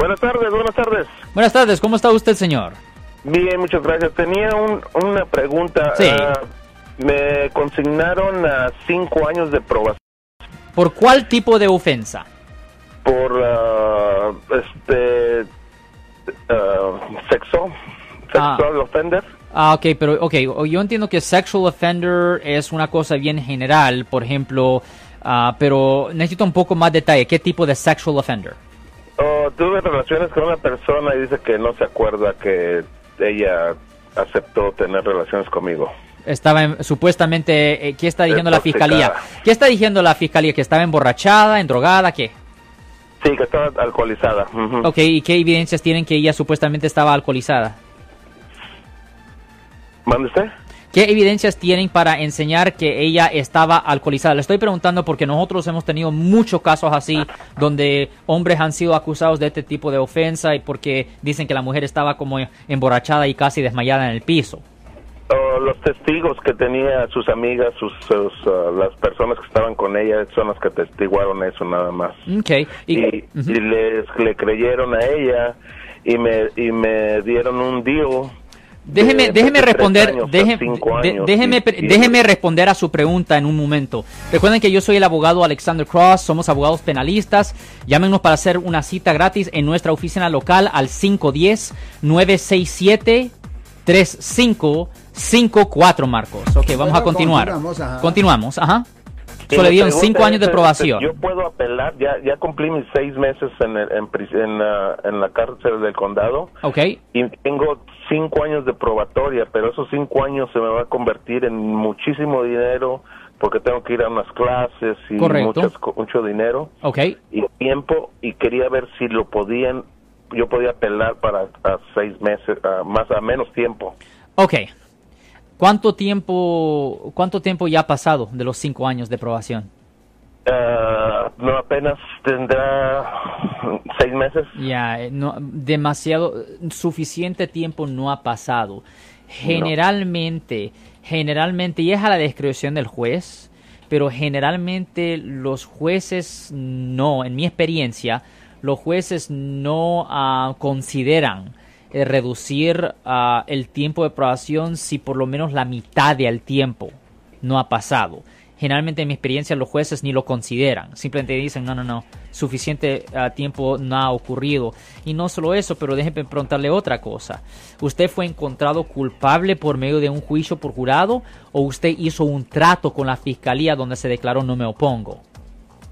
Buenas tardes, buenas tardes. Buenas tardes, ¿cómo está usted, señor? Bien, muchas gracias. Tenía un- una pregunta. Sí. Ah, me consignaron a cinco años de probación ¿Por cuál tipo de ofensa? por ah, este ah, sexo, sexual offender. Ah, ok, pero ok, yo entiendo que sexual offender es una cosa bien general, por ejemplo, ah, pero necesito un poco más detalle. ¿Qué tipo de sexual offender? Tuve relaciones con una persona y dice que no se acuerda que ella aceptó tener relaciones conmigo. Estaba en- supuestamente, eh, ¿qué está diciendo la fiscalía? ¿Qué está diciendo la fiscalía? ¿Que estaba emborrachada, endrogada, qué? Sí, que estaba alcoholizada. ujú. Ok, ¿y qué evidencias tienen que ella supuestamente estaba alcoholizada? ¿Mande usted? ¿Qué evidencias tienen para enseñar que ella estaba alcoholizada? Le estoy preguntando porque nosotros hemos tenido muchos casos así donde hombres han sido acusados de este tipo de ofensa y porque dicen que la mujer estaba como emborrachada y casi desmayada en el piso. Oh, los testigos que tenía sus amigas, sus, sus, ah, las personas que estaban con ella son las que testiguaron eso nada más. Ok. Y, Y, y les le creyeron a ella y me y me dieron un deal. Déjeme, déjeme responder, años años déjeme, y- y- déjeme responder a su pregunta en un momento. Recuerden que yo soy el abogado Alexander Cross, somos abogados penalistas. Llámenos para hacer una cita gratis en nuestra oficina local al 510-967-3554, Marcos. Ok, vamos Bueno, a continuar. continuamos, ajá. Pregunta cinco años de probación. Yo puedo apelar, ya ya cumplí mis seis meses en, el- en, en, en la cárcel del condado. Ok, y tengo cinco años de probatoria, pero esos cinco años se me va a convertir en muchísimo dinero porque tengo que ir a unas clases y muchas mucho dinero ok. y tiempo y quería ver si lo podían, yo podía apelar para a seis meses, a más a menos tiempo. Ok. ¿Cuánto tiempo, cuánto tiempo ya ha pasado de los cinco años de probación? Ah, no apenas tendrá seis meses. Ya, eh, no, demasiado, suficiente tiempo no ha pasado. Generalmente, generalmente, y es a la discreción del juez, pero generalmente los jueces no, en mi experiencia, los jueces no ah, consideran eh, reducir ah, el tiempo de probación si por lo menos la mitad del tiempo no ha pasado. Generalmente en mi experiencia los jueces ni lo consideran, simplemente dicen no, no, no, suficiente ah, tiempo no ha ocurrido. Y no solo eso, pero déjenme preguntarle otra cosa. ¿Usted fue encontrado culpable por medio de un juicio por jurado o usted hizo un trato con la fiscalía donde se declaró no me opongo?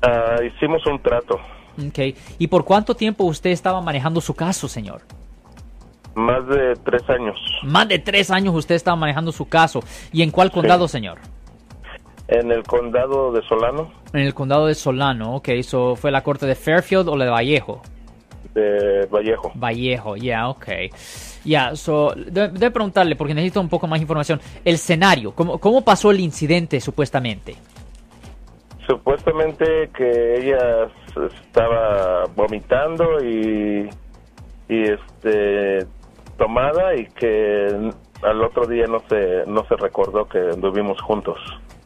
Ah, hicimos un trato, Ok. ¿Y por cuánto tiempo usted estaba manejando su caso, señor? Más de tres años. Más de tres años usted estaba manejando su caso. ¿Y en cuál condado, señor? En el condado de Solano, En el condado de Solano, ok. ¿Eso fue la corte de Fairfield o la de Vallejo? de Vallejo. Vallejo, ya, ok. Ya, so, de, de preguntarle, porque necesito un poco más información. El escenario, ¿cómo, ¿cómo pasó el incidente supuestamente? Supuestamente que ella estaba vomitando y, y este tomada y que al otro día no se no se recordó que anduvimos juntos.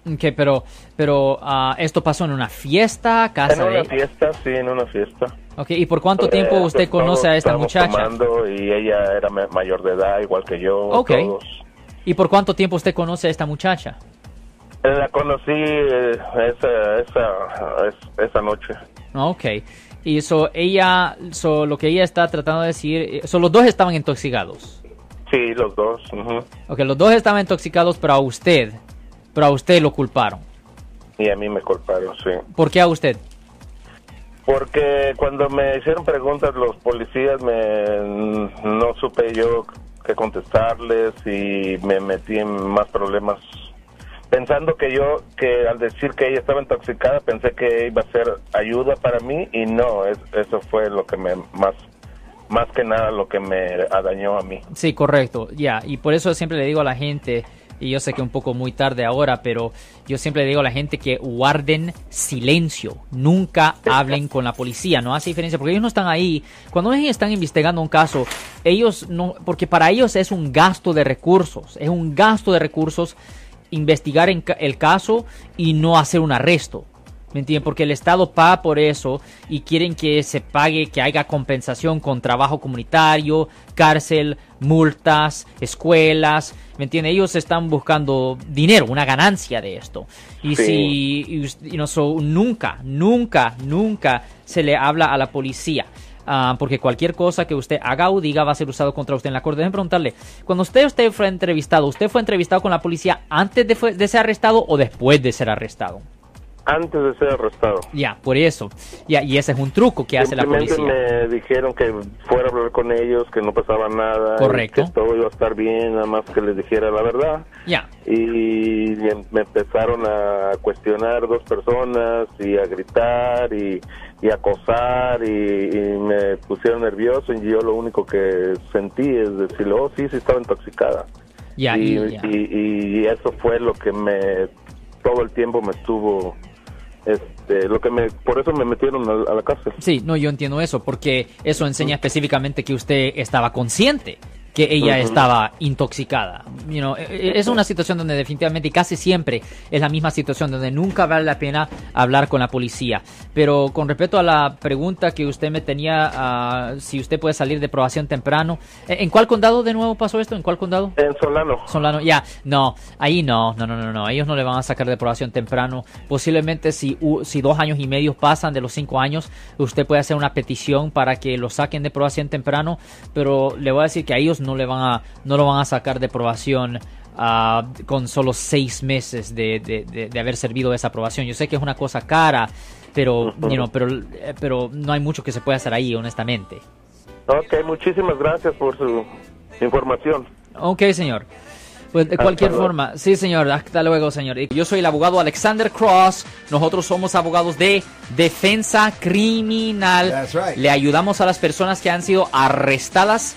Ok, pero, pero ah, esto pasó en una fiesta, casa En una de... fiesta, sí, en una fiesta. Ok, ¿y por cuánto tiempo Eh, usted conoce a esta muchacha? y ella era ma- mayor de edad, igual que yo. Ok. todos. ¿Y por cuánto tiempo usted conoce a esta muchacha? La conocí eh, esa, esa, es- esa noche. Ok. Y so, ella, so, lo que ella está tratando de decir, eh, so, los dos estaban intoxicados. Sí, los dos. ujú. Ok, los dos estaban intoxicados, pero a usted, pero a usted lo culparon. Y a mí me culparon, sí. ¿Por qué a usted? Porque cuando me hicieron preguntas los policías me no supe yo qué contestarles y me metí en más problemas pensando que yo que al decir que ella estaba intoxicada pensé que iba a ser ayuda para mí y no es- eso fue lo que me más más que nada lo que me dañó a mí Sí, correcto, ya. Y por eso siempre le digo a la gente, y yo sé que un poco muy tarde ahora, pero yo siempre le digo a la gente que guarden silencio. Nunca hablen con la policía. No hace diferencia, porque ellos no están ahí. Cuando ellos están investigando un caso, ellos no, porque para ellos es un gasto de recursos. Es un gasto de recursos investigar en ca- el caso y no hacer un arresto. ¿Me entienden? Porque el Estado paga por eso y quieren que se pague, que haya compensación con trabajo comunitario, cárcel, multas, escuelas. ¿Me entienden? Ellos están buscando dinero, una ganancia de esto. Y si y, no, nunca, nunca, nunca se le habla a la policía. Ah, porque cualquier cosa que usted haga o diga va a ser usado contra usted en la corte. Déjenme preguntarle, cuando usted, usted fue entrevistado, ¿usted fue entrevistado con la policía antes de, de ser arrestado o después de ser arrestado? Antes de ser arrestado. Ya, por eso. Ya, y ese es un truco que hace la policía. me dijeron que fuera a hablar con ellos, que no pasaba nada. Correcto. Que todo iba a estar bien, nada más que les dijera la verdad. Ya. Y me empezaron a cuestionar dos personas y a gritar y, y acosar y, me pusieron nervioso y yo lo único que sentí es decir, oh, sí, sí estaba intoxicada. Ya, y, y, eso fue lo que me todo el tiempo me estuvo este, lo que me, por eso me metieron a, la cárcel. Sí, no, yo entiendo eso, porque eso enseña específicamente que usted estaba consciente que ella estaba intoxicada. You know, e, e, es una situación donde definitivamente y casi siempre es la misma situación donde nunca vale la pena hablar con la policía. Pero con respecto a la pregunta que usted me tenía, uh, si usted puede salir de probación temprano, ¿en cuál condado de nuevo pasó esto? ¿En cuál condado? En Solano. Solano, ya, no, ahí no, no, no, no, no, ellos no le van a sacar de probación temprano. Posiblemente si, si dos años y medio pasan de los cinco años, usted puede hacer una petición para que lo saquen de probación temprano, pero le voy a decir que a ellos no le van a, no lo van a sacar de aprobación ah, con solo seis meses de, haber servido esa aprobación. Yo sé que es una cosa cara, pero, pero, eh, pero no hay mucho que se pueda hacer ahí, honestamente. Ok, muchísimas gracias por su información. Ok, señor. Pues de cualquier forma, sí señor, hasta luego señor. Yo soy el abogado Alexander Cross, nosotros somos abogados de defensa criminal. Le ayudamos a las personas que han sido arrestadas